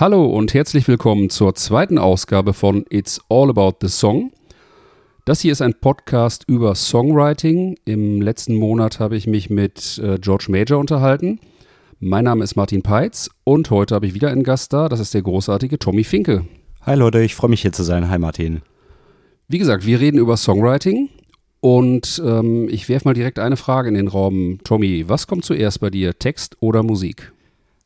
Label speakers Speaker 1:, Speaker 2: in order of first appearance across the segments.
Speaker 1: Hallo und herzlich willkommen zur zweiten Ausgabe von It's All About the Song. Das hier ist ein Podcast über Songwriting. Im letzten Monat habe ich mich mit äh, George Major unterhalten. Mein Name ist Martin Peitz und heute habe ich wieder einen Gast da. Das ist der großartige Tommy Finke.
Speaker 2: Hi Leute, ich freue mich hier zu sein. Hi Martin.
Speaker 1: Wie gesagt, wir reden über Songwriting und ähm, ich werfe mal direkt eine Frage in den Raum. Tommy, was kommt zuerst bei dir, Text oder Musik?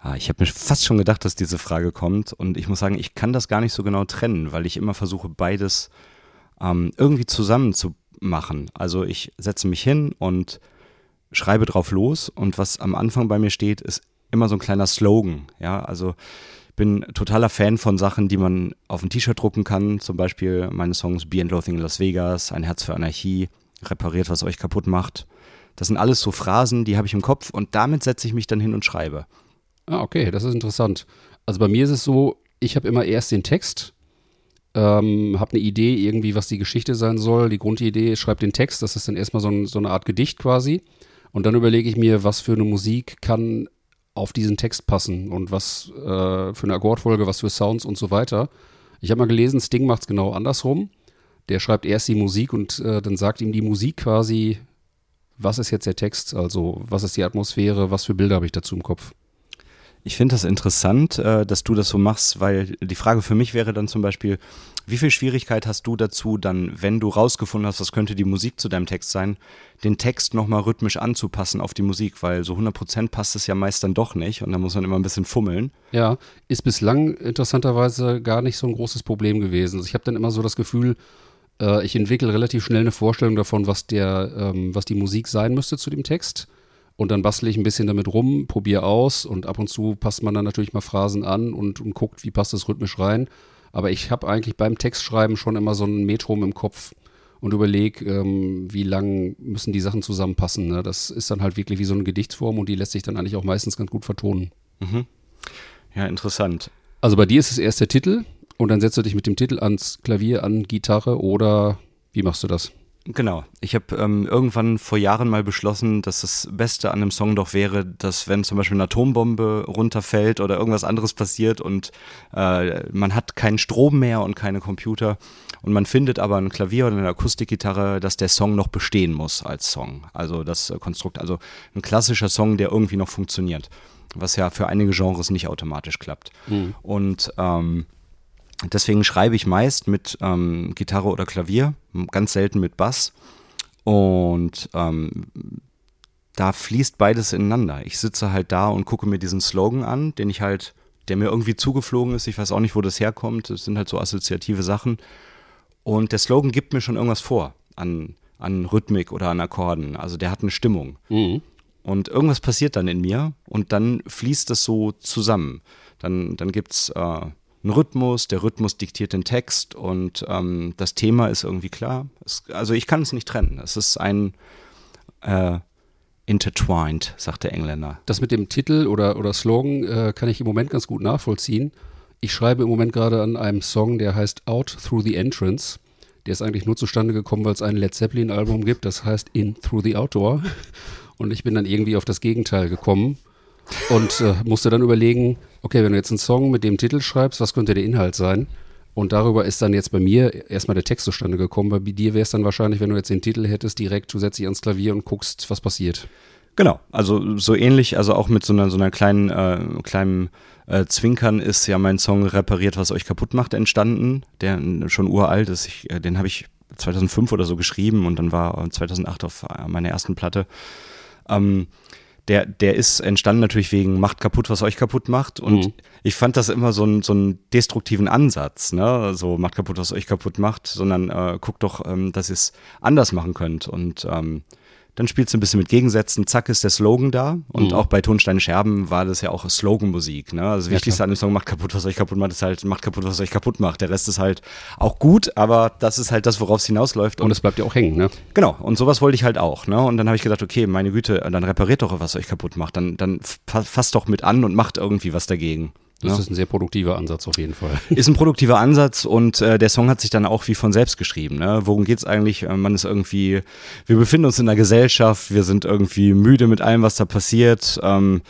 Speaker 2: Ah, ich habe mir fast schon gedacht, dass diese Frage kommt und ich muss sagen, ich kann das gar nicht so genau trennen, weil ich immer versuche, beides ähm, irgendwie zusammen zu machen. Also ich setze mich hin und schreibe drauf los und was am Anfang bei mir steht, ist immer so ein kleiner Slogan. Ja, also bin totaler Fan von Sachen, die man auf ein T-Shirt drucken kann. Zum Beispiel meine Songs Be and Loathing in Las Vegas, Ein Herz für Anarchie, Repariert, was euch kaputt macht. Das sind alles so Phrasen, die habe ich im Kopf und damit setze ich mich dann hin und schreibe.
Speaker 1: Ah, okay, das ist interessant. Also bei mir ist es so, ich habe immer erst den Text, ähm, habe eine Idee irgendwie, was die Geschichte sein soll. Die Grundidee, schreibe den Text, das ist dann erstmal so, ein, so eine Art Gedicht quasi. Und dann überlege ich mir, was für eine Musik kann auf diesen Text passen und was äh, für eine Akkordfolge, was für Sounds und so weiter. Ich habe mal gelesen, Sting macht es genau andersrum. Der schreibt erst die Musik und äh, dann sagt ihm die Musik quasi, was ist jetzt der Text, also was ist die Atmosphäre, was für Bilder habe ich dazu im Kopf.
Speaker 2: Ich finde das interessant, äh, dass du das so machst, weil die Frage für mich wäre dann zum Beispiel, wie viel Schwierigkeit hast du dazu, dann, wenn du rausgefunden hast, was könnte die Musik zu deinem Text sein, den Text nochmal rhythmisch anzupassen auf die Musik, weil so 100% passt es ja meist dann doch nicht und da muss man immer ein bisschen fummeln.
Speaker 1: Ja, ist bislang interessanterweise gar nicht so ein großes Problem gewesen. Also ich habe dann immer so das Gefühl, äh, ich entwickle relativ schnell eine Vorstellung davon, was, der, ähm, was die Musik sein müsste zu dem Text und dann bastle ich ein bisschen damit rum, probiere aus und ab und zu passt man dann natürlich mal Phrasen an und, und guckt, wie passt das rhythmisch rein. Aber ich habe eigentlich beim Textschreiben schon immer so ein Metrum im Kopf und überlege, ähm, wie lang müssen die Sachen zusammenpassen. Ne? Das ist dann halt wirklich wie so eine Gedichtsform und die lässt sich dann eigentlich auch meistens ganz gut vertonen.
Speaker 2: Mhm. Ja, interessant.
Speaker 1: Also bei dir ist es erst der Titel und dann setzt du dich mit dem Titel ans Klavier, an Gitarre oder wie machst du das?
Speaker 2: Genau. Ich habe ähm, irgendwann vor Jahren mal beschlossen, dass das Beste an einem Song doch wäre, dass wenn zum Beispiel eine Atombombe runterfällt oder irgendwas anderes passiert und äh, man hat keinen Strom mehr und keine Computer und man findet aber ein Klavier oder eine Akustikgitarre, dass der Song noch bestehen muss als Song. Also das äh, Konstrukt, also ein klassischer Song, der irgendwie noch funktioniert, was ja für einige Genres nicht automatisch klappt. Mhm. Und ähm, Deswegen schreibe ich meist mit ähm, Gitarre oder Klavier, ganz selten mit Bass. Und ähm, da fließt beides ineinander. Ich sitze halt da und gucke mir diesen Slogan an, den ich halt, der mir irgendwie zugeflogen ist. Ich weiß auch nicht, wo das herkommt. Das sind halt so assoziative Sachen. Und der Slogan gibt mir schon irgendwas vor an, an Rhythmik oder an Akkorden. Also der hat eine Stimmung. Mhm. Und irgendwas passiert dann in mir und dann fließt das so zusammen. Dann, dann gibt es äh, einen Rhythmus, der Rhythmus diktiert den Text und ähm, das Thema ist irgendwie klar. Es, also ich kann es nicht trennen. Es ist ein äh, intertwined, sagt der Engländer.
Speaker 1: Das mit dem Titel oder, oder Slogan äh, kann ich im Moment ganz gut nachvollziehen. Ich schreibe im Moment gerade an einem Song, der heißt Out Through the Entrance. Der ist eigentlich nur zustande gekommen, weil es ein Led Zeppelin-Album gibt, das heißt In Through the Outdoor. Und ich bin dann irgendwie auf das Gegenteil gekommen und äh, musste dann überlegen, okay, wenn du jetzt einen Song mit dem Titel schreibst, was könnte der Inhalt sein? Und darüber ist dann jetzt bei mir erstmal der Text zustande gekommen. Bei dir wäre es dann wahrscheinlich, wenn du jetzt den Titel hättest, direkt, du setzt dich ans Klavier und guckst, was passiert.
Speaker 2: Genau, also so ähnlich, also auch mit so einer, so einer kleinen, äh, kleinen äh, Zwinkern ist ja mein Song Repariert, was euch kaputt macht, entstanden, der schon uralt ist. Ich, äh, den habe ich 2005 oder so geschrieben und dann war 2008 auf äh, meiner ersten Platte. Ähm, der, der ist entstanden natürlich wegen Macht kaputt, was euch kaputt macht. Und mhm. ich fand das immer so, ein, so einen destruktiven Ansatz, ne? So Macht kaputt, was euch kaputt macht, sondern äh, guckt doch, ähm, dass ihr es anders machen könnt. Und ähm, dann spielst du ein bisschen mit Gegensätzen, zack ist der Slogan da. Und mhm. auch bei Tonsteine Scherben war das ja auch Sloganmusik. Ne? Also das Wichtigste ja, an dem Song macht kaputt, was euch kaputt macht, ist halt macht kaputt, was euch kaputt macht. Der Rest ist halt auch gut, aber das ist halt das, worauf es hinausläuft.
Speaker 1: Und es bleibt ja auch hängen, ne?
Speaker 2: Genau, und sowas wollte ich halt auch. Ne? Und dann habe ich gedacht, okay, meine Güte, dann repariert doch, was euch kaputt macht. Dann, dann fasst doch mit an und macht irgendwie was dagegen.
Speaker 1: Das ja. ist ein sehr produktiver Ansatz auf jeden Fall.
Speaker 2: Ist ein produktiver Ansatz und äh, der Song hat sich dann auch wie von selbst geschrieben. Ne? Worum geht's eigentlich? Äh, man ist irgendwie, wir befinden uns in einer Gesellschaft, wir sind irgendwie müde mit allem, was da passiert. Ähm,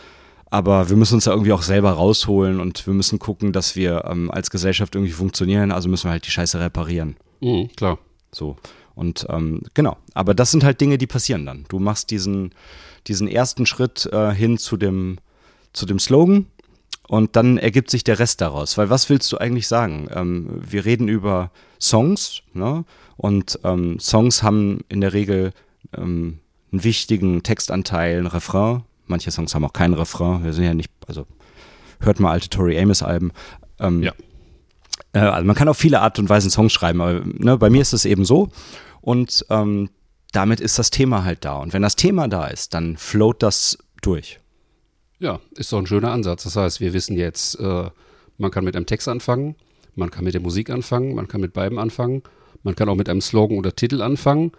Speaker 2: aber wir müssen uns da irgendwie auch selber rausholen und wir müssen gucken, dass wir ähm, als Gesellschaft irgendwie funktionieren, also müssen wir halt die Scheiße reparieren.
Speaker 1: Mhm, klar.
Speaker 2: So. Und ähm, genau, aber das sind halt Dinge, die passieren dann. Du machst diesen, diesen ersten Schritt äh, hin zu dem, zu dem Slogan und dann ergibt sich der Rest daraus. Weil was willst du eigentlich sagen? Ähm, wir reden über Songs ne? und ähm, Songs haben in der Regel ähm, einen wichtigen Textanteil, ein Refrain. Manche Songs haben auch keinen Refrain. Wir sind ja nicht, also hört mal alte Tori Amos Alben. Ähm,
Speaker 1: Ja.
Speaker 2: äh, also man kann auf viele Art und Weisen Songs schreiben, aber ne, bei mir ist es eben so. Und ähm, damit ist das Thema halt da. Und wenn das Thema da ist, dann float das durch.
Speaker 1: Ja, ist doch ein schöner Ansatz. Das heißt, wir wissen jetzt, äh, man kann mit einem Text anfangen, man kann mit der Musik anfangen, man kann mit beidem anfangen, man kann auch mit einem Slogan oder Titel anfangen.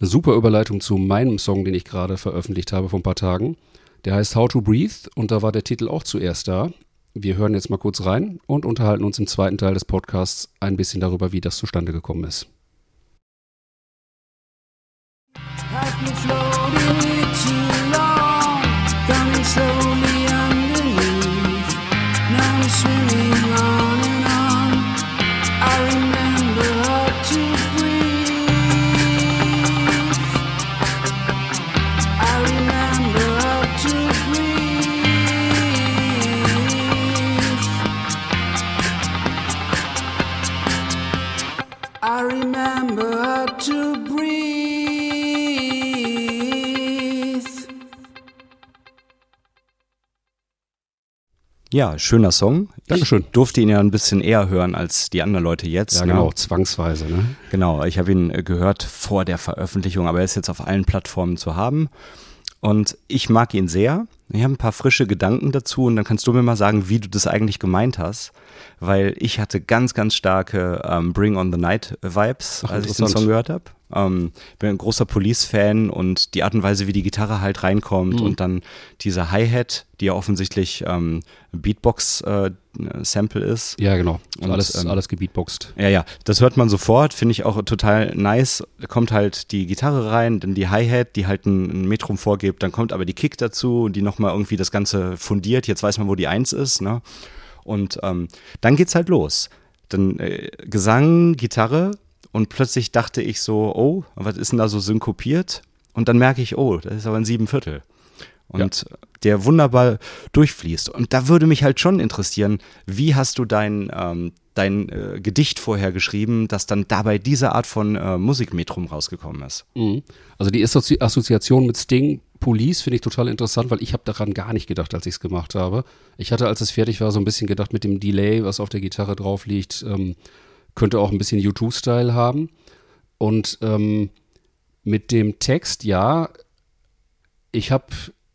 Speaker 1: Eine super Überleitung zu meinem Song, den ich gerade veröffentlicht habe vor ein paar Tagen. Der heißt How to Breathe und da war der Titel auch zuerst da. Wir hören jetzt mal kurz rein und unterhalten uns im zweiten Teil des Podcasts ein bisschen darüber, wie das zustande gekommen ist.
Speaker 3: Floating here
Speaker 2: Ja, schöner Song.
Speaker 1: Dankeschön.
Speaker 2: Ich durfte ihn ja ein bisschen eher hören als die anderen Leute jetzt.
Speaker 1: Ja,
Speaker 2: ne?
Speaker 1: genau, zwangsweise. Ne?
Speaker 2: Genau, ich habe ihn äh, gehört vor der Veröffentlichung, aber er ist jetzt auf allen Plattformen zu haben. Und ich mag ihn sehr. Ich habe ein paar frische Gedanken dazu und dann kannst du mir mal sagen, wie du das eigentlich gemeint hast. Weil ich hatte ganz, ganz starke ähm, Bring on the Night Vibes,
Speaker 1: Ach,
Speaker 2: als ich den. Song gehört habe. Ähm, bin ein großer Police-Fan und die Art und Weise, wie die Gitarre halt reinkommt und dann diese Hi-Hat, die ja offensichtlich ähm, Beatbox-Sample ist.
Speaker 1: Ja, genau.
Speaker 2: Und,
Speaker 1: alles,
Speaker 2: ähm,
Speaker 1: alles gebeatboxt.
Speaker 2: Ja, ja, das hört man sofort, finde ich auch total nice. Da kommt halt die Gitarre rein, dann die Hi-Hat, die halt ein, ein Metrum vorgibt, dann kommt aber die Kick dazu, die nochmal irgendwie das Ganze fundiert. Jetzt weiß man, wo die Eins ist, ne? Und ähm, dann geht's halt los. Dann äh, Gesang, Gitarre und plötzlich dachte ich so, oh, was ist denn da so synkopiert? Und dann merke ich, oh, das ist aber ein Siebenviertel. Und der wunderbar durchfließt. Und da würde mich halt schon interessieren, wie hast du dein, ähm, dein äh, Gedicht vorher geschrieben, dass dann dabei diese Art von äh, Musikmetrum rausgekommen ist?
Speaker 1: Mhm. Also die Assozi Assoziation mit Sting, Police finde ich total interessant, weil ich habe daran gar nicht gedacht, als ich es gemacht habe. Ich hatte, als es fertig war, so ein bisschen gedacht mit dem Delay, was auf der Gitarre drauf liegt, ähm, könnte auch ein bisschen U2-Style haben. Und ähm, mit dem Text, ja, ich habe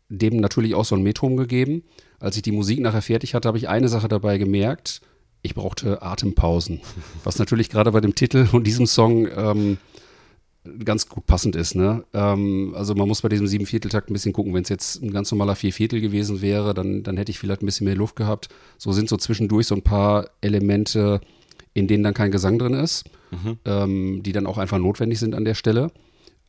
Speaker 1: dem natürlich auch so ein Metrum gegeben. Als ich die Musik nachher fertig hatte, habe ich eine Sache dabei gemerkt. Ich brauchte Atempausen. Was natürlich gerade bei dem Titel und diesem Song ähm, ganz gut passend ist. Ne? Ähm, also man muss bei diesem Sieben-Viertel-Takt ein bisschen gucken. Wenn es jetzt ein ganz normaler Vier-Viertel gewesen wäre, dann, dann hätte ich vielleicht ein bisschen mehr Luft gehabt. So sind so zwischendurch so ein paar Elemente, in denen dann kein Gesang drin ist, ähm, die dann auch einfach notwendig sind an der Stelle.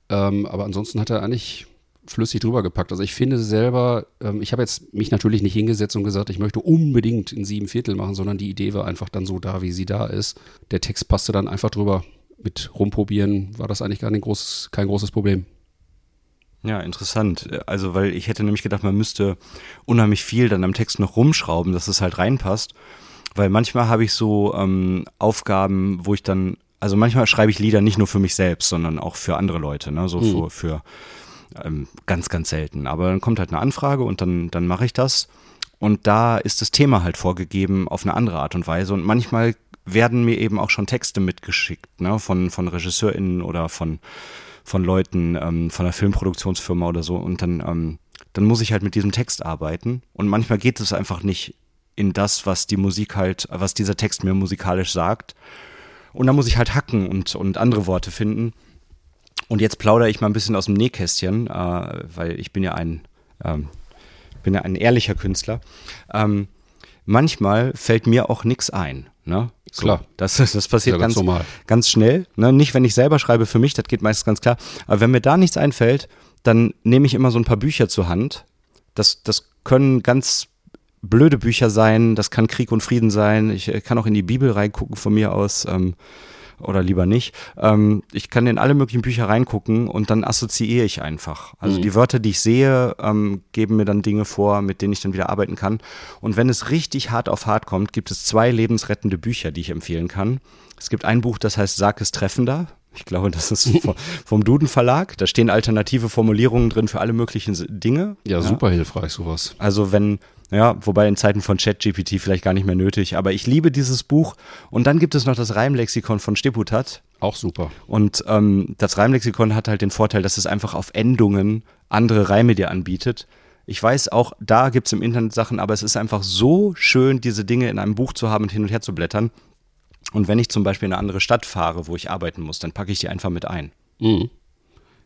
Speaker 1: Ähm, aber ansonsten hat er eigentlich flüssig drüber gepackt. Also ich finde selber, ähm, ich habe jetzt mich natürlich nicht hingesetzt und gesagt, ich möchte unbedingt in sieben Viertel machen, sondern die Idee war einfach dann so da, wie sie da ist. Der Text passte dann einfach drüber. Mit rumprobieren war das eigentlich gar nicht großes, kein großes Problem.
Speaker 2: Ja, interessant. Also, weil ich hätte nämlich gedacht, man müsste unheimlich viel dann am Text noch rumschrauben, dass es halt reinpasst. Weil manchmal habe ich so ähm, Aufgaben, wo ich dann, also manchmal schreibe ich Lieder nicht nur für mich selbst, sondern auch für andere Leute, ne? So für, für ähm, ganz, ganz selten. Aber dann kommt halt eine Anfrage und dann, dann mache ich das. Und da ist das Thema halt vorgegeben auf eine andere Art und Weise. Und manchmal werden mir eben auch schon Texte mitgeschickt, ne, von, von RegisseurInnen oder von, von Leuten, ähm, von einer Filmproduktionsfirma oder so. Und dann, ähm, dann muss ich halt mit diesem Text arbeiten. Und manchmal geht es einfach nicht in das, was die Musik halt, was dieser Text mir musikalisch sagt. Und dann muss ich halt hacken und, und andere Worte finden. Und jetzt plaudere ich mal ein bisschen aus dem Nähkästchen, äh, weil ich bin ja ein, ähm, bin ja ein ehrlicher Künstler. Ähm, manchmal fällt mir auch nichts ein. Ne? So,
Speaker 1: Klar.
Speaker 2: Das, das passiert
Speaker 1: Ja, ganz
Speaker 2: ganz, ganz schnell. Ne? Nicht, wenn ich selber schreibe für mich, das geht meistens ganz klar. Aber wenn mir da nichts einfällt, dann nehme ich immer so ein paar Bücher zur Hand. Das, das können ganz blöde Bücher sein, das kann Krieg und Frieden sein. Ich äh, kann auch in die Bibel reingucken von mir aus. Ähm, oder lieber nicht. Ähm, ich kann in alle möglichen Bücher reingucken und dann assoziiere ich einfach. Also
Speaker 1: Mhm.
Speaker 2: die Wörter, die ich sehe, ähm, geben mir dann Dinge vor, mit denen ich dann wieder arbeiten kann. Und wenn es richtig hart auf hart kommt, gibt es zwei lebensrettende Bücher, die ich empfehlen kann. Es gibt ein Buch, das heißt Sag es treffender. Ich glaube, das ist vom- Duden Verlag. Da stehen alternative Formulierungen drin für alle möglichen Dinge.
Speaker 1: Ja, super hilfreich, sowas.
Speaker 2: Also wenn, ja, wobei in Zeiten von ChatGPT vielleicht gar nicht mehr nötig, aber ich liebe dieses Buch. Und dann gibt es noch das Reimlexikon von Stipputat.
Speaker 1: Auch super.
Speaker 2: Und ähm, das Reimlexikon hat halt den Vorteil, dass es einfach auf Endungen andere Reime dir anbietet. Ich weiß auch, da gibt es im Internet Sachen, aber es ist einfach so schön, diese Dinge in einem Buch zu haben und hin und her zu blättern. Und wenn ich zum Beispiel in eine andere Stadt fahre, wo ich arbeiten muss, dann packe ich die einfach mit ein.
Speaker 1: Mhm.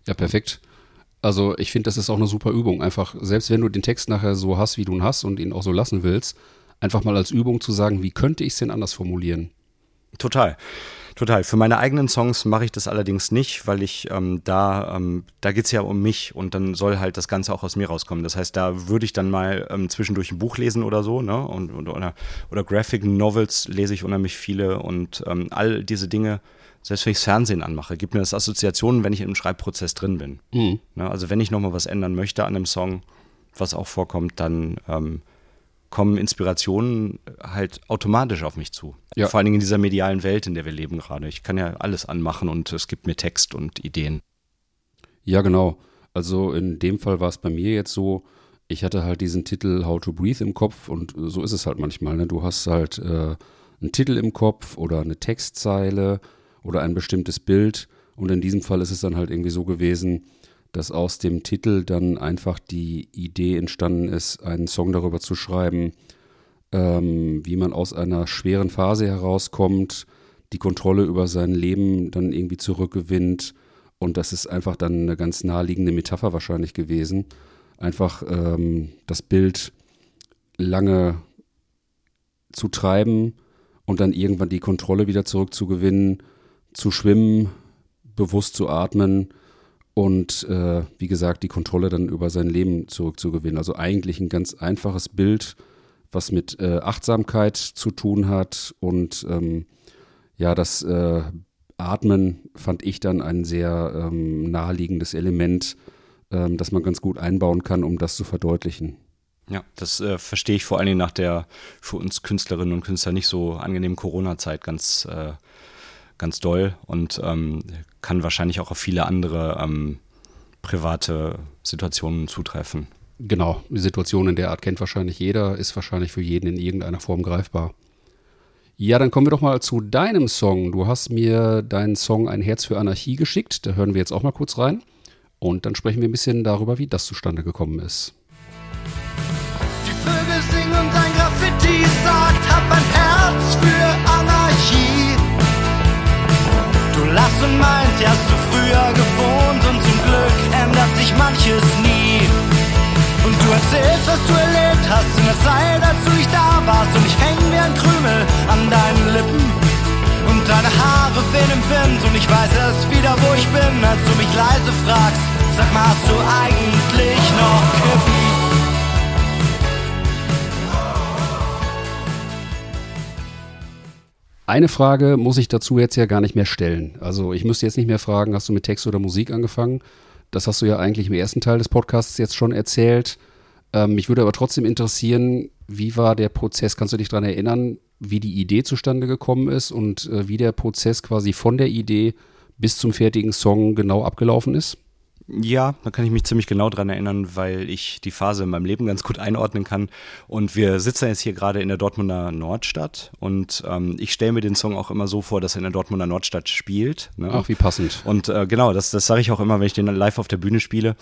Speaker 1: Ja, perfekt. Also ich finde, das ist auch eine super Übung. Einfach, selbst wenn du den Text nachher so hast, wie du ihn hast und ihn auch so lassen willst, einfach mal als Übung zu sagen, wie könnte ich es denn anders formulieren?
Speaker 2: Total. Total. Für meine eigenen Songs mache ich das allerdings nicht, weil ich ähm, da, ähm, da geht's ja um mich und dann soll halt das Ganze auch aus mir rauskommen. Das heißt, da würde ich dann mal ähm, zwischendurch ein Buch lesen oder so, ne? Und, und, oder, oder Graphic Novels lese ich unheimlich viele und ähm, all diese Dinge, selbst wenn ich Fernsehen anmache, gibt mir das Assoziationen, wenn ich im Schreibprozess drin bin.
Speaker 1: Mhm.
Speaker 2: Ne? Also wenn ich nochmal was ändern möchte an einem Song, was auch vorkommt, dann ähm, kommen Inspirationen halt automatisch auf mich zu.
Speaker 1: Ja.
Speaker 2: Vor allen Dingen in dieser medialen Welt, in der wir leben gerade. Ich kann ja alles anmachen und es gibt mir Text und Ideen.
Speaker 1: Ja, genau. Also in dem Fall war es bei mir jetzt so, ich hatte halt diesen Titel How to Breathe im Kopf und so ist es halt manchmal. Ne? Du hast halt äh, einen Titel im Kopf oder eine Textzeile oder ein bestimmtes Bild und in diesem Fall ist es dann halt irgendwie so gewesen, dass aus dem Titel dann einfach die Idee entstanden ist, einen Song darüber zu schreiben, ähm, wie man aus einer schweren Phase herauskommt, die Kontrolle über sein Leben dann irgendwie zurückgewinnt. Und das ist einfach dann eine ganz naheliegende Metapher wahrscheinlich gewesen. Einfach ähm, das Bild lange zu treiben und dann irgendwann die Kontrolle wieder zurückzugewinnen, zu schwimmen, bewusst zu atmen und äh, wie gesagt die Kontrolle dann über sein Leben zurückzugewinnen. Also eigentlich ein ganz einfaches Bild, was mit äh, Achtsamkeit zu tun hat und ähm, ja, das äh, Atmen fand ich dann ein sehr ähm, naheliegendes Element, ähm, das man ganz gut einbauen kann, um das zu verdeutlichen.
Speaker 2: Ja, das äh, verstehe ich vor allen Dingen nach der für uns Künstlerinnen und Künstler nicht so angenehmen Corona-Zeit ganz, äh, ganz doll und ähm, kann wahrscheinlich auch auf viele andere ähm, private Situationen zutreffen.
Speaker 1: Genau, die Situation in der Art kennt wahrscheinlich jeder, ist wahrscheinlich für jeden in irgendeiner Form greifbar. Ja, dann kommen wir doch mal zu deinem Song. Du hast mir deinen Song Ein Herz für Anarchie geschickt. Da hören wir jetzt auch mal kurz rein. Und dann sprechen wir ein bisschen darüber, wie das zustande gekommen ist.
Speaker 4: Manches nie. Und du erzählst, was du erlebt hast in der Zeit, als du nicht da warst und ich häng wie ein Krümel an deinen Lippen. Und deine Haare wehen im Wind und ich weiß erst wieder, wo ich bin, als du mich leise fragst. Sag mal, hast du eigentlich noch Kippen?
Speaker 1: Eine Frage muss ich dazu jetzt ja gar nicht mehr stellen. Also ich müsste jetzt nicht mehr fragen, hast du mit Text oder Musik angefangen? Das hast du ja eigentlich im ersten Teil des Podcasts jetzt schon erzählt. Ähm, mich würde aber trotzdem interessieren, wie war der Prozess? Kannst du dich daran erinnern, wie die Idee zustande gekommen ist und äh, wie der Prozess quasi von der Idee bis zum fertigen Song genau abgelaufen ist?
Speaker 2: Ja, da kann ich mich ziemlich genau dran erinnern, weil ich die Phase in meinem Leben ganz gut einordnen kann. Und wir sitzen jetzt hier gerade in der Dortmunder Nordstadt und ähm, ich stelle mir den Song auch immer so vor, dass er in der Dortmunder Nordstadt spielt. Ne?
Speaker 1: Ach, wie passend.
Speaker 2: Und äh, genau, das, das sage ich auch immer, wenn ich den live auf der Bühne spiele.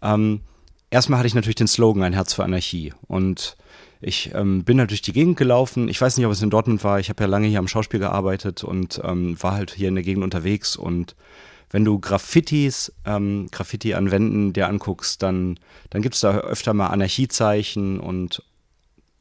Speaker 2: Ähm, erstmal hatte ich natürlich den Slogan Ein Herz für Anarchie. Und ich ähm, bin halt durch die Gegend gelaufen. Ich weiß nicht, ob es in Dortmund war. Ich habe ja lange hier am Schauspiel gearbeitet und ähm, war halt hier in der Gegend unterwegs. Und wenn du Graffitis, ähm, Graffiti an Wänden dir anguckst, dann, dann gibt es da öfter mal Anarchiezeichen und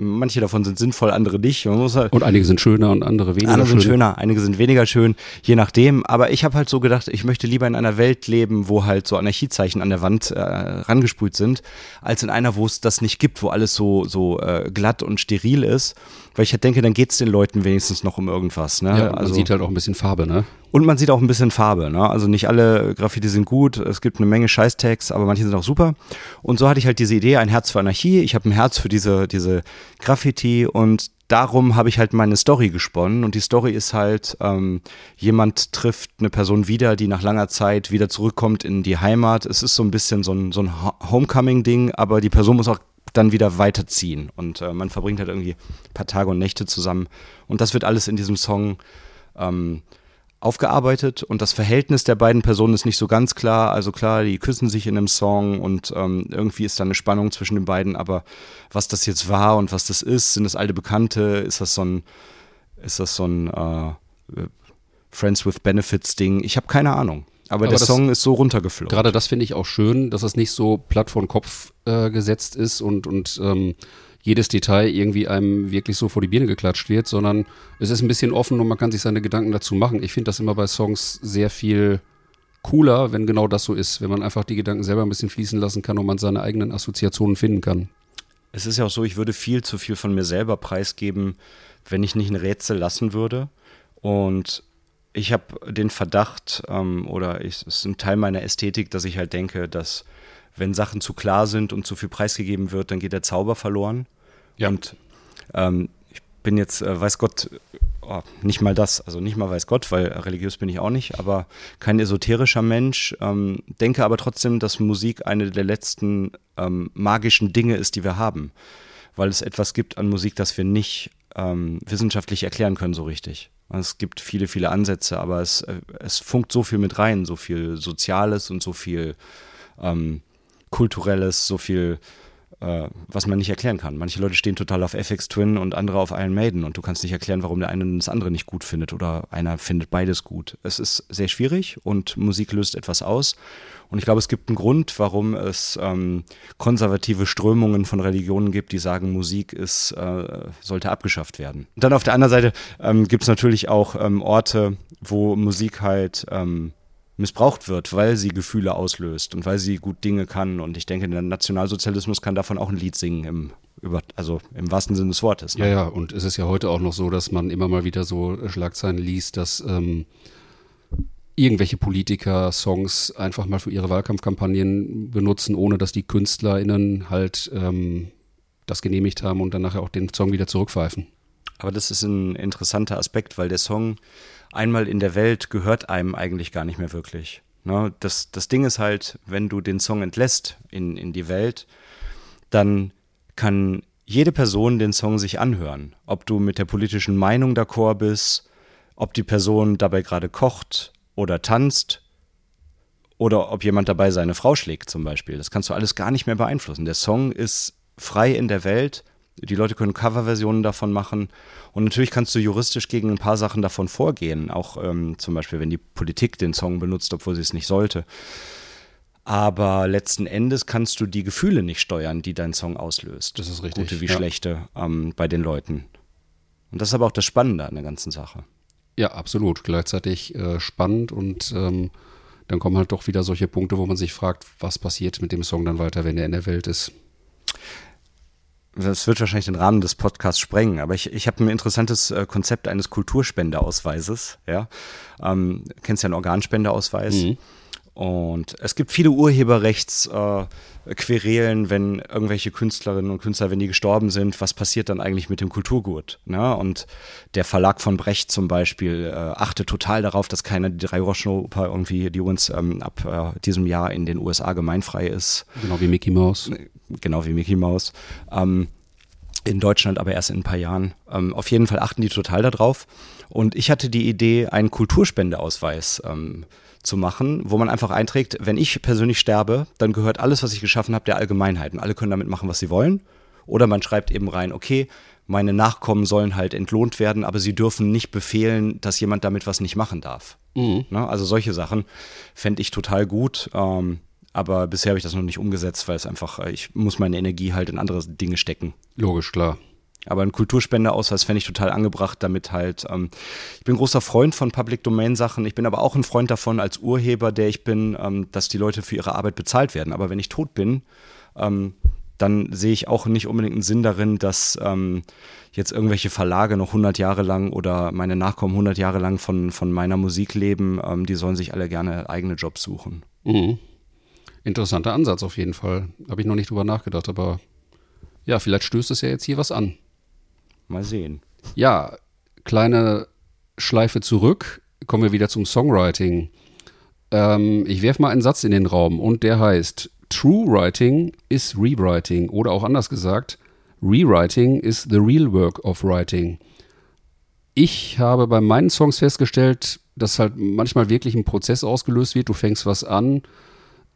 Speaker 2: manche davon sind sinnvoll, andere nicht. Halt
Speaker 1: Und einige sind schöner und andere weniger
Speaker 2: andere sind
Speaker 1: schön.
Speaker 2: schöner, einige sind weniger schön, je nachdem. Aber ich habe halt so gedacht, ich möchte lieber in einer Welt leben, wo halt so Anarchiezeichen an der Wand äh, rangesprüht sind, als in einer, wo es das nicht gibt, wo alles so, so äh, glatt und steril ist. Weil ich halt denke, dann geht's den Leuten wenigstens noch um irgendwas. Ne?
Speaker 1: Ja, man sieht halt auch ein bisschen Farbe, ne?
Speaker 2: Und man sieht auch ein bisschen Farbe. Ne? Also nicht alle Graffiti sind gut. Es gibt eine Menge Scheißtags, aber manche sind auch super. Und so hatte ich halt diese Idee, ein Herz für Anarchie. Ich habe ein Herz für diese, diese Graffiti und darum habe ich halt meine Story gesponnen. Und die Story ist halt, ähm, jemand trifft eine Person wieder, die nach langer Zeit wieder zurückkommt in die Heimat. Es ist so ein bisschen so ein, so ein Ho- Homecoming-Ding, aber die Person muss auch dann wieder weiterziehen. Und äh, man verbringt halt irgendwie ein paar Tage und Nächte zusammen. Und das wird alles in diesem Song ähm, aufgearbeitet und das Verhältnis der beiden Personen ist nicht so ganz klar. Also klar, die küssen sich in einem Song und ähm, irgendwie ist da eine Spannung zwischen den beiden, aber was das jetzt war und was das ist, sind das alte Bekannte, ist das so ein, ist das so ein äh, Friends with Benefits Ding? Ich habe keine Ahnung. Aber,
Speaker 1: Aber
Speaker 2: der
Speaker 1: das-
Speaker 2: Song ist so runtergeflogen.
Speaker 1: Gerade das finde ich auch schön, dass es nicht so platt vor den Kopf äh, gesetzt ist und, und ähm, jedes Detail irgendwie einem wirklich so vor die Birne geklatscht wird, sondern es ist ein bisschen offen und man kann sich seine Gedanken dazu machen. Ich finde das immer bei Songs sehr viel cooler, wenn genau das so ist, wenn man einfach die Gedanken selber ein bisschen fließen lassen kann und man seine eigenen Assoziationen finden kann.
Speaker 2: Es ist ja auch so, ich würde viel zu viel von mir selber preisgeben, wenn ich nicht ein Rätsel lassen würde. Und ich habe den Verdacht, ähm, oder ich, es ist ein Teil meiner Ästhetik, dass ich halt denke, dass wenn Sachen zu klar sind und zu viel preisgegeben wird, dann geht der Zauber verloren.
Speaker 1: Ja.
Speaker 2: Und ähm, ich bin jetzt, äh, weiß Gott, oh, nicht mal das, also nicht mal weiß Gott, weil religiös bin ich auch nicht, aber kein esoterischer Mensch. Ähm, denke aber trotzdem, dass Musik eine der letzten ähm, magischen Dinge ist, die wir haben. Weil es etwas gibt an Musik, das wir nicht ähm, wissenschaftlich erklären können so richtig. Es gibt viele, viele Ansätze, aber es, äh, es funkt so viel mit rein, so viel Soziales und so viel ähm, Kulturelles, so viel, äh, was man nicht erklären kann. Manche Leute stehen total auf FX Twin und andere auf Iron Maiden und du kannst nicht erklären, warum der eine das andere nicht gut findet oder einer findet beides gut. Es ist sehr schwierig und Musik löst etwas aus. Und ich glaube, es gibt einen Grund, warum es ähm, konservative Strömungen von Religionen gibt, die sagen, Musik ist, äh, sollte abgeschafft werden. Und dann auf der anderen Seite ähm, gibt es natürlich auch ähm, Orte, wo Musik halt ähm, missbraucht wird, weil sie Gefühle auslöst und weil sie gut Dinge kann. Und ich denke, der Nationalsozialismus kann davon auch ein Lied singen, im, über, also im wahrsten Sinne des Wortes. ne?
Speaker 1: Ja, ja, und es ist ja heute auch noch so, dass man immer mal wieder so Schlagzeilen liest, dass ähm, irgendwelche Politiker Songs einfach mal für ihre Wahlkampfkampagnen benutzen, ohne dass die KünstlerInnen halt ähm, das genehmigt haben und dann nachher auch den Song wieder zurückpfeifen.
Speaker 2: Aber das ist ein interessanter Aspekt, weil der Song einmal in der Welt gehört einem eigentlich gar nicht mehr wirklich. Ne? Das, das Ding ist halt, wenn du den Song entlässt in, in die Welt, dann kann jede Person den Song sich anhören. Ob du mit der politischen Meinung d'accord bist, ob die Person dabei gerade kocht oder tanzt oder ob jemand dabei seine Frau schlägt zum Beispiel. Das kannst du alles gar nicht mehr beeinflussen. Der Song ist frei in der Welt. Die Leute können Coverversionen davon machen. Und natürlich kannst du juristisch gegen ein paar Sachen davon vorgehen. Auch ähm, zum Beispiel, wenn die Politik den Song benutzt, obwohl sie es nicht sollte. Aber letzten Endes kannst du die Gefühle nicht steuern, die dein Song auslöst.
Speaker 1: Das ist richtig,
Speaker 2: Gute wie
Speaker 1: ja.
Speaker 2: schlechte ähm, bei den Leuten. Und das ist aber auch das Spannende an der ganzen Sache.
Speaker 1: Ja, absolut. Gleichzeitig äh, spannend und ähm, dann kommen halt doch wieder solche Punkte, wo man sich fragt, was passiert mit dem Song dann weiter, wenn er in der Welt ist.
Speaker 2: Das wird wahrscheinlich den Rahmen des Podcasts sprengen, aber ich, ich habe ein interessantes äh, Konzept eines Kulturspendeausweises. Ja? Ähm, kennst ja einen Organspendeausweis.
Speaker 1: Mhm.
Speaker 2: Und es gibt viele Urheberrechtsquerelen, äh, wenn irgendwelche Künstlerinnen und Künstler, wenn die gestorben sind, was passiert dann eigentlich mit dem Kulturgut? Ne? Und der Verlag von Brecht zum Beispiel äh, achtet total darauf, dass keine die Drei-Groschen-Oper irgendwie, die uns ähm, ab äh, diesem Jahr in den USA gemeinfrei ist,
Speaker 1: Genau wie Mickey Mouse.
Speaker 2: genau wie Mickey Mouse. Ähm, in Deutschland aber erst in ein paar Jahren. Ähm, auf jeden Fall achten die total darauf. Und ich hatte die Idee, einen Kulturspendeausweis ähm, zu machen, wo man einfach einträgt, wenn ich persönlich sterbe, dann gehört alles, was ich geschaffen habe, der Allgemeinheit. Und alle können damit machen, was sie wollen. Oder man schreibt eben rein, okay, meine Nachkommen sollen halt entlohnt werden, aber sie dürfen nicht befehlen, dass jemand damit was nicht machen darf. Ne? Also solche Sachen fände ich total gut. Ähm, aber bisher habe ich das noch nicht umgesetzt, weil es einfach, äh, ich muss meine Energie halt in andere Dinge stecken.
Speaker 1: Logisch, klar.
Speaker 2: Aber ein Kulturspendeausweis fände ich total angebracht, damit halt, ähm, ich bin großer Freund von Public Domain Sachen. Ich bin aber auch ein Freund davon als Urheber, der ich bin, ähm, dass die Leute für ihre Arbeit bezahlt werden. Aber wenn ich tot bin, ähm, dann sehe ich auch nicht unbedingt einen Sinn darin, dass ähm, jetzt irgendwelche Verlage noch 100 Jahre lang oder meine Nachkommen 100 Jahre lang von, von meiner Musik leben. Ähm, die sollen sich alle gerne eigene Jobs suchen.
Speaker 1: Mhm. Interessanter Ansatz auf jeden Fall. Habe ich noch nicht drüber nachgedacht, aber ja, vielleicht stößt es ja jetzt hier was an.
Speaker 2: Mal sehen.
Speaker 1: Ja, kleine Schleife zurück. Kommen wir wieder zum Songwriting. Ähm, ich werfe mal einen Satz in den Raum und der heißt: True Writing is Rewriting. Oder auch anders gesagt, Rewriting is the real work of writing. Ich habe bei meinen Songs festgestellt, dass halt manchmal wirklich ein Prozess ausgelöst wird. Du fängst was an,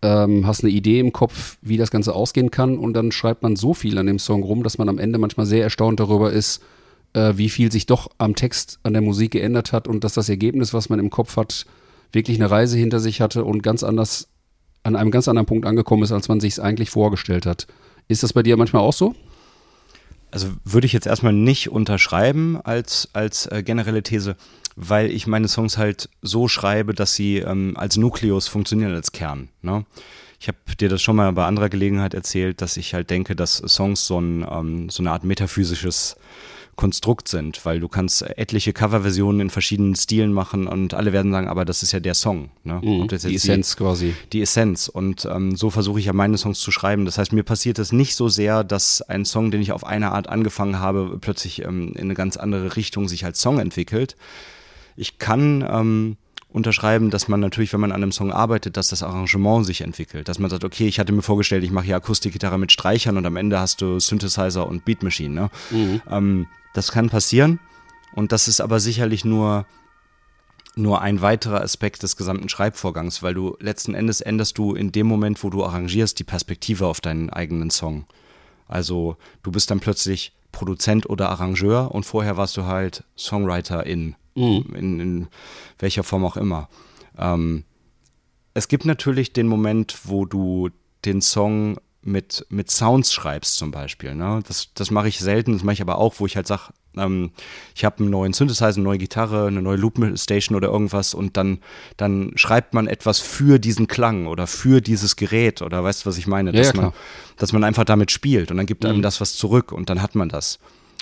Speaker 1: ähm, hast eine Idee im Kopf, wie das Ganze ausgehen kann und dann schreibt man so viel an dem Song rum, dass man am Ende manchmal sehr erstaunt darüber ist, äh, wie viel sich doch am Text, an der Musik geändert hat und dass das Ergebnis, was man im Kopf hat, wirklich eine Reise hinter sich hatte und ganz anders an einem ganz anderen Punkt angekommen ist, als man sich es eigentlich vorgestellt hat. Ist das bei dir manchmal auch so?
Speaker 2: Also würde ich jetzt erstmal nicht unterschreiben als, als äh, generelle These, weil ich meine Songs halt so schreibe, dass sie ähm, als Nukleus funktionieren, als Kern. Ne? Ich habe dir das schon mal bei anderer Gelegenheit erzählt, dass ich halt denke, dass Songs so, ein, ähm, so eine Art metaphysisches Konstrukt sind, weil du kannst etliche Coverversionen in verschiedenen Stilen machen und alle werden sagen, aber das ist ja der Song. Ne?
Speaker 1: Mhm, die Essenz quasi.
Speaker 2: die Essenz. Und ähm, so versuche ich ja meine Songs zu schreiben. Das heißt, mir passiert es nicht so sehr, dass ein Song, den ich auf eine Art angefangen habe, plötzlich ähm, in eine ganz andere Richtung sich als Song entwickelt. Ich kann ähm, unterschreiben, dass man natürlich, wenn man an einem Song arbeitet, dass das Arrangement sich entwickelt. Dass man sagt, okay, ich hatte mir vorgestellt, ich mache hier Akustikgitarre mit Streichern und am Ende hast du Synthesizer und Beat Machine. Ne? Ähm, das kann passieren und das ist aber sicherlich nur nur ein weiterer Aspekt des gesamten Schreibvorgangs, weil du letzten Endes änderst du in dem Moment, wo du arrangierst, die Perspektive auf deinen eigenen Song. Also du bist dann plötzlich Produzent oder Arrangeur und vorher warst du halt Songwriter in, in, in welcher Form auch immer. Ähm, es gibt natürlich den Moment, wo du den Song mit, mit Sounds schreibst zum Beispiel. Ne? Das, das mache ich selten, das mache ich aber auch, wo ich halt sage, ähm, ich habe einen neuen Synthesizer, eine neue Gitarre, eine neue Loop-Station oder irgendwas und dann, dann schreibt man etwas für diesen Klang oder für dieses Gerät oder weißt du, was ich meine?
Speaker 1: Ja,
Speaker 2: dass,
Speaker 1: ja,
Speaker 2: man, dass man einfach damit spielt und dann gibt einem
Speaker 1: Mhm.
Speaker 2: das was zurück und dann hat man das.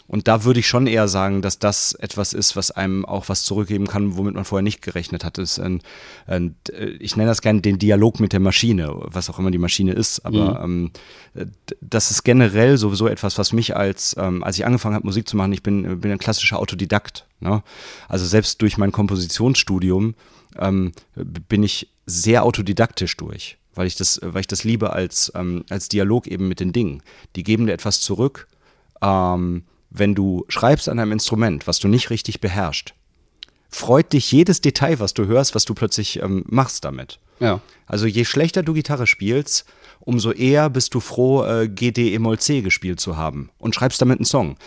Speaker 2: Und da würde ich schon eher sagen, dass das etwas ist, was einem auch was zurückgeben kann, womit man vorher nicht gerechnet hat. Ist ein, ein, äh, ich nenne das gerne den Dialog mit der Maschine, was auch immer die Maschine ist. Aber ähm, äh, das ist generell sowieso etwas, was mich als, ähm, als ich angefangen habe, Musik zu machen, ich bin, bin ein klassischer Autodidakt. Ne? Also selbst durch mein Kompositionsstudium ähm, bin ich sehr autodidaktisch durch, weil ich das, weil ich das liebe als, ähm, als Dialog eben mit den Dingen. Die geben dir etwas zurück. Ähm, wenn du schreibst an einem Instrument, was du nicht richtig beherrschst, freut dich jedes Detail, was du hörst, was du plötzlich ähm, machst damit.
Speaker 1: Ja.
Speaker 2: Also je schlechter du Gitarre spielst, umso eher bist du froh, äh, GD E-Moll C gespielt zu haben und schreibst damit einen Song.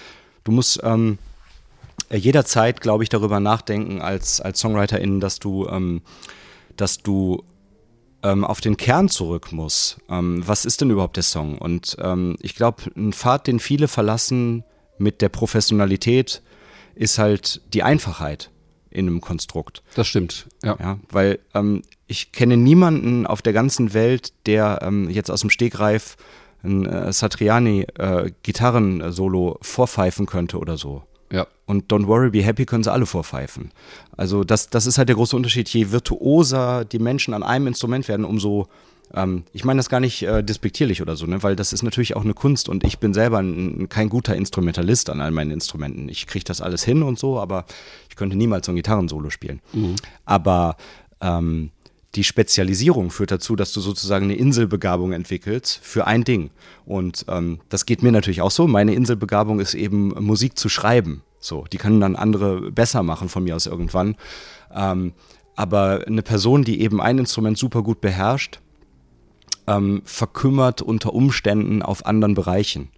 Speaker 2: Du musst ähm, äh, jederzeit, glaube ich, darüber nachdenken als, als SongwriterInnen, dass du, ähm, dass du ähm, auf den Kern zurück musst. Ähm, was ist denn überhaupt der Song? Und ähm, ich glaube, ein Pfad, den viele verlassen mit der Professionalität, ist halt die Einfachheit in einem Konstrukt.
Speaker 1: Das stimmt. Ja.
Speaker 2: Ja, weil ähm, ich kenne niemanden auf der ganzen Welt, der ähm, jetzt aus dem Stegreif ein äh, Satriani äh, vorpfeifen könnte oder so.
Speaker 1: ja.
Speaker 2: Und Don't Worry, Be Happy können sie alle vorpfeifen. Also das, das ist halt der große Unterschied. Je virtuoser die Menschen an einem Instrument werden, umso, ähm, ich meine das gar nicht äh, despektierlich oder so, ne? weil das ist natürlich auch eine Kunst und ich bin selber ein, kein guter Instrumentalist an all meinen Instrumenten. Ich kriege das alles hin und so, aber ich könnte niemals so ein Gitarrensolo spielen. Aber ähm, die Spezialisierung führt dazu, dass du sozusagen eine Inselbegabung entwickelst für ein Ding. Und ähm, das geht mir natürlich auch so. Meine Inselbegabung ist eben Musik zu schreiben. So, die können dann andere besser machen von mir aus irgendwann. Ähm, aber eine Person, die eben ein Instrument super gut beherrscht, ähm, verkümmert unter Umständen auf anderen Bereichen.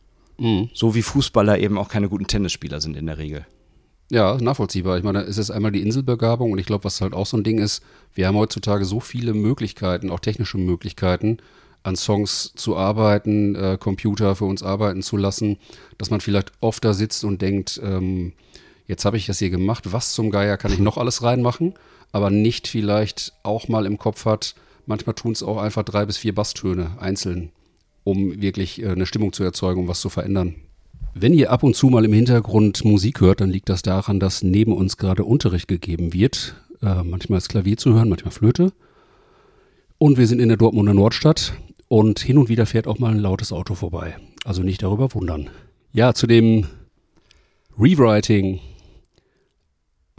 Speaker 2: So wie Fußballer eben auch keine guten Tennisspieler sind in der Regel.
Speaker 1: Ja, nachvollziehbar. Ich meine, es ist einmal die Inselbegabung und ich glaube, was halt auch so ein Ding ist, wir haben heutzutage so viele Möglichkeiten, auch technische Möglichkeiten. an Songs zu arbeiten, äh, Computer für uns arbeiten zu lassen, dass man vielleicht oft da sitzt und denkt, ähm, jetzt habe ich das hier gemacht, was zum Geier kann ich noch alles reinmachen, aber nicht vielleicht auch mal im Kopf hat, manchmal tun es auch einfach drei bis vier Basstöne einzeln, um wirklich äh, eine Stimmung zu erzeugen, um was zu verändern. Wenn ihr ab und zu mal im Hintergrund Musik hört, dann liegt das daran, dass neben uns gerade Unterricht gegeben wird. Äh, manchmal ist Klavier zu hören, manchmal Flöte. Und wir sind in der Dortmunder Nordstadt und hin und wieder fährt auch mal ein lautes Auto vorbei. Also nicht darüber wundern. Ja, zu dem Rewriting.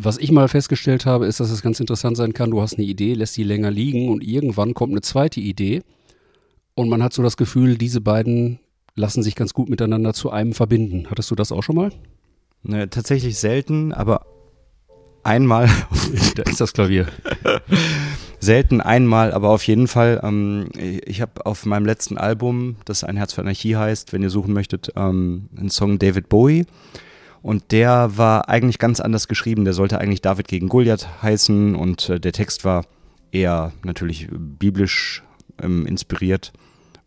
Speaker 1: Was ich mal festgestellt habe, ist, dass es ganz interessant sein kann. Du hast eine Idee, lässt sie länger liegen und irgendwann kommt eine zweite Idee. Und man hat so das Gefühl, diese beiden lassen sich ganz gut miteinander zu einem verbinden. Hattest du das auch schon mal?
Speaker 2: Ne, tatsächlich selten, aber einmal,
Speaker 1: Da ist das Klavier.
Speaker 2: selten einmal, aber auf jeden Fall. Ähm, ich habe auf meinem letzten Album, das Ein Herz für Anarchie heißt, wenn ihr suchen möchtet, ähm, einen Song David Bowie. Und der war eigentlich ganz anders geschrieben. Der sollte eigentlich David gegen Goliath heißen und äh, der Text war eher natürlich biblisch ähm, inspiriert.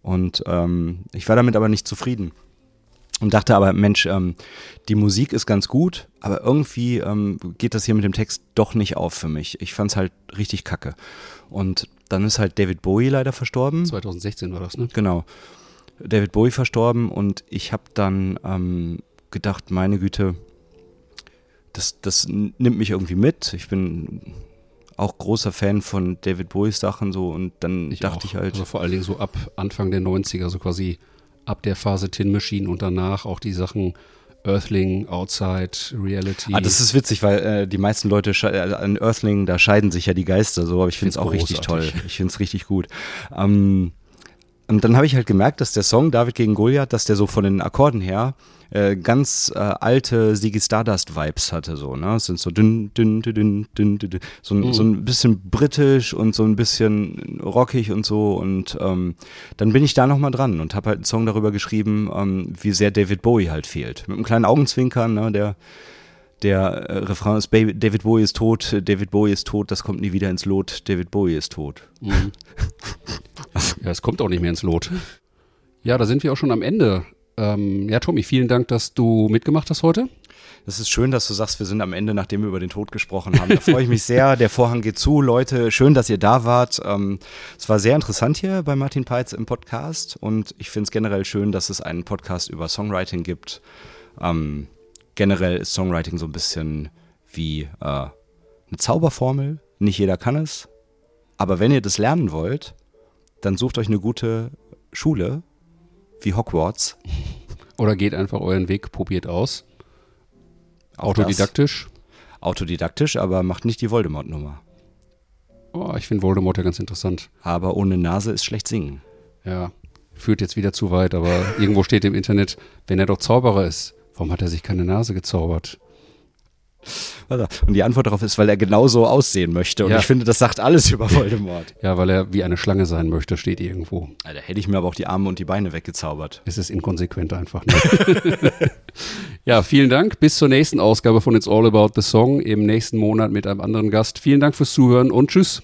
Speaker 2: Und ähm, ich war damit aber nicht zufrieden. Und dachte aber, Mensch, ähm, die Musik ist ganz gut, aber irgendwie ähm, geht das hier mit dem Text doch nicht auf für mich. Ich fand's halt richtig kacke. Und dann ist halt David Bowie leider verstorben.
Speaker 1: 2016 war das, ne?
Speaker 2: Genau. David Bowie verstorben und ich habe dann ähm, gedacht, meine Güte, das, das nimmt mich irgendwie mit. Ich bin auch großer Fan von David Bowies Sachen so und dann dachte
Speaker 1: auch.
Speaker 2: ich halt,
Speaker 1: Also vor allen Dingen so ab Anfang der 90er, so quasi ab der Phase Tin Machine und danach auch die Sachen Earthling, Outside, Reality.
Speaker 2: Ah, das ist witzig, weil äh, die meisten Leute äh, an Earthling, da scheiden sich ja die Geister so, aber ich finde es auch richtig toll.
Speaker 1: großartig.
Speaker 2: Ich finde es richtig gut. Ähm, und dann habe ich halt gemerkt, dass der Song David gegen Goliath, dass der so von den Akkorden her äh, ganz äh, alte Ziggy Stardust Vibes hatte so, ne? Es sind so dünn, dünn, dünn, dünn, dünn, dünn, dünn. so, ein, so ein bisschen britisch und so ein bisschen rockig und so und ähm, dann bin ich da nochmal dran und habe halt einen Song darüber geschrieben, ähm, wie sehr David Bowie halt fehlt. Mit einem kleinen Augenzwinkern, ne? Der der äh, Refrain ist David Bowie ist tot, David Bowie ist tot, das kommt nie wieder ins Lot, David Bowie ist tot.
Speaker 1: Mhm. ja, es kommt auch nicht mehr ins Lot. Ja, da sind wir auch schon am Ende. Ähm, ja, Tommy, vielen Dank, dass du mitgemacht hast heute.
Speaker 2: Es ist schön, dass du sagst, wir sind am Ende, nachdem wir über den Tod gesprochen haben. Da freue ich mich sehr. Der Vorhang geht zu. Leute, schön, dass ihr da wart. Ähm, es war sehr interessant hier bei Martin Peitz im Podcast und ich finde es generell schön, dass es einen Podcast über Songwriting gibt. Ähm, generell ist Songwriting so ein bisschen wie äh, eine Zauberformel. Nicht jeder kann es. Aber wenn ihr das lernen wollt, dann sucht euch eine gute Schule wie Hogwarts.
Speaker 1: Oder geht einfach euren Weg, probiert aus.
Speaker 2: Auch das.
Speaker 1: Autodidaktisch.
Speaker 2: Autodidaktisch, aber macht nicht die Voldemort-Nummer.
Speaker 1: Oh, ich finde Voldemort ja ganz interessant.
Speaker 2: Aber ohne Nase ist schlecht singen.
Speaker 1: Ja, führt jetzt wieder zu weit, aber irgendwo steht im Internet, wenn er doch Zauberer ist, warum hat er sich keine Nase gezaubert?
Speaker 2: Und die Antwort darauf ist, weil er genauso aussehen möchte. Und
Speaker 1: Ja.
Speaker 2: ich finde, das sagt alles über Voldemort.
Speaker 1: Ja, weil er wie eine Schlange sein möchte, steht irgendwo.
Speaker 2: Da hätte ich mir aber auch die Arme und die Beine weggezaubert.
Speaker 1: Es ist inkonsequent einfach. Ne? ja, vielen Dank. Bis zur nächsten Ausgabe von It's All About the Song im nächsten Monat mit einem anderen Gast. Vielen Dank fürs Zuhören und tschüss.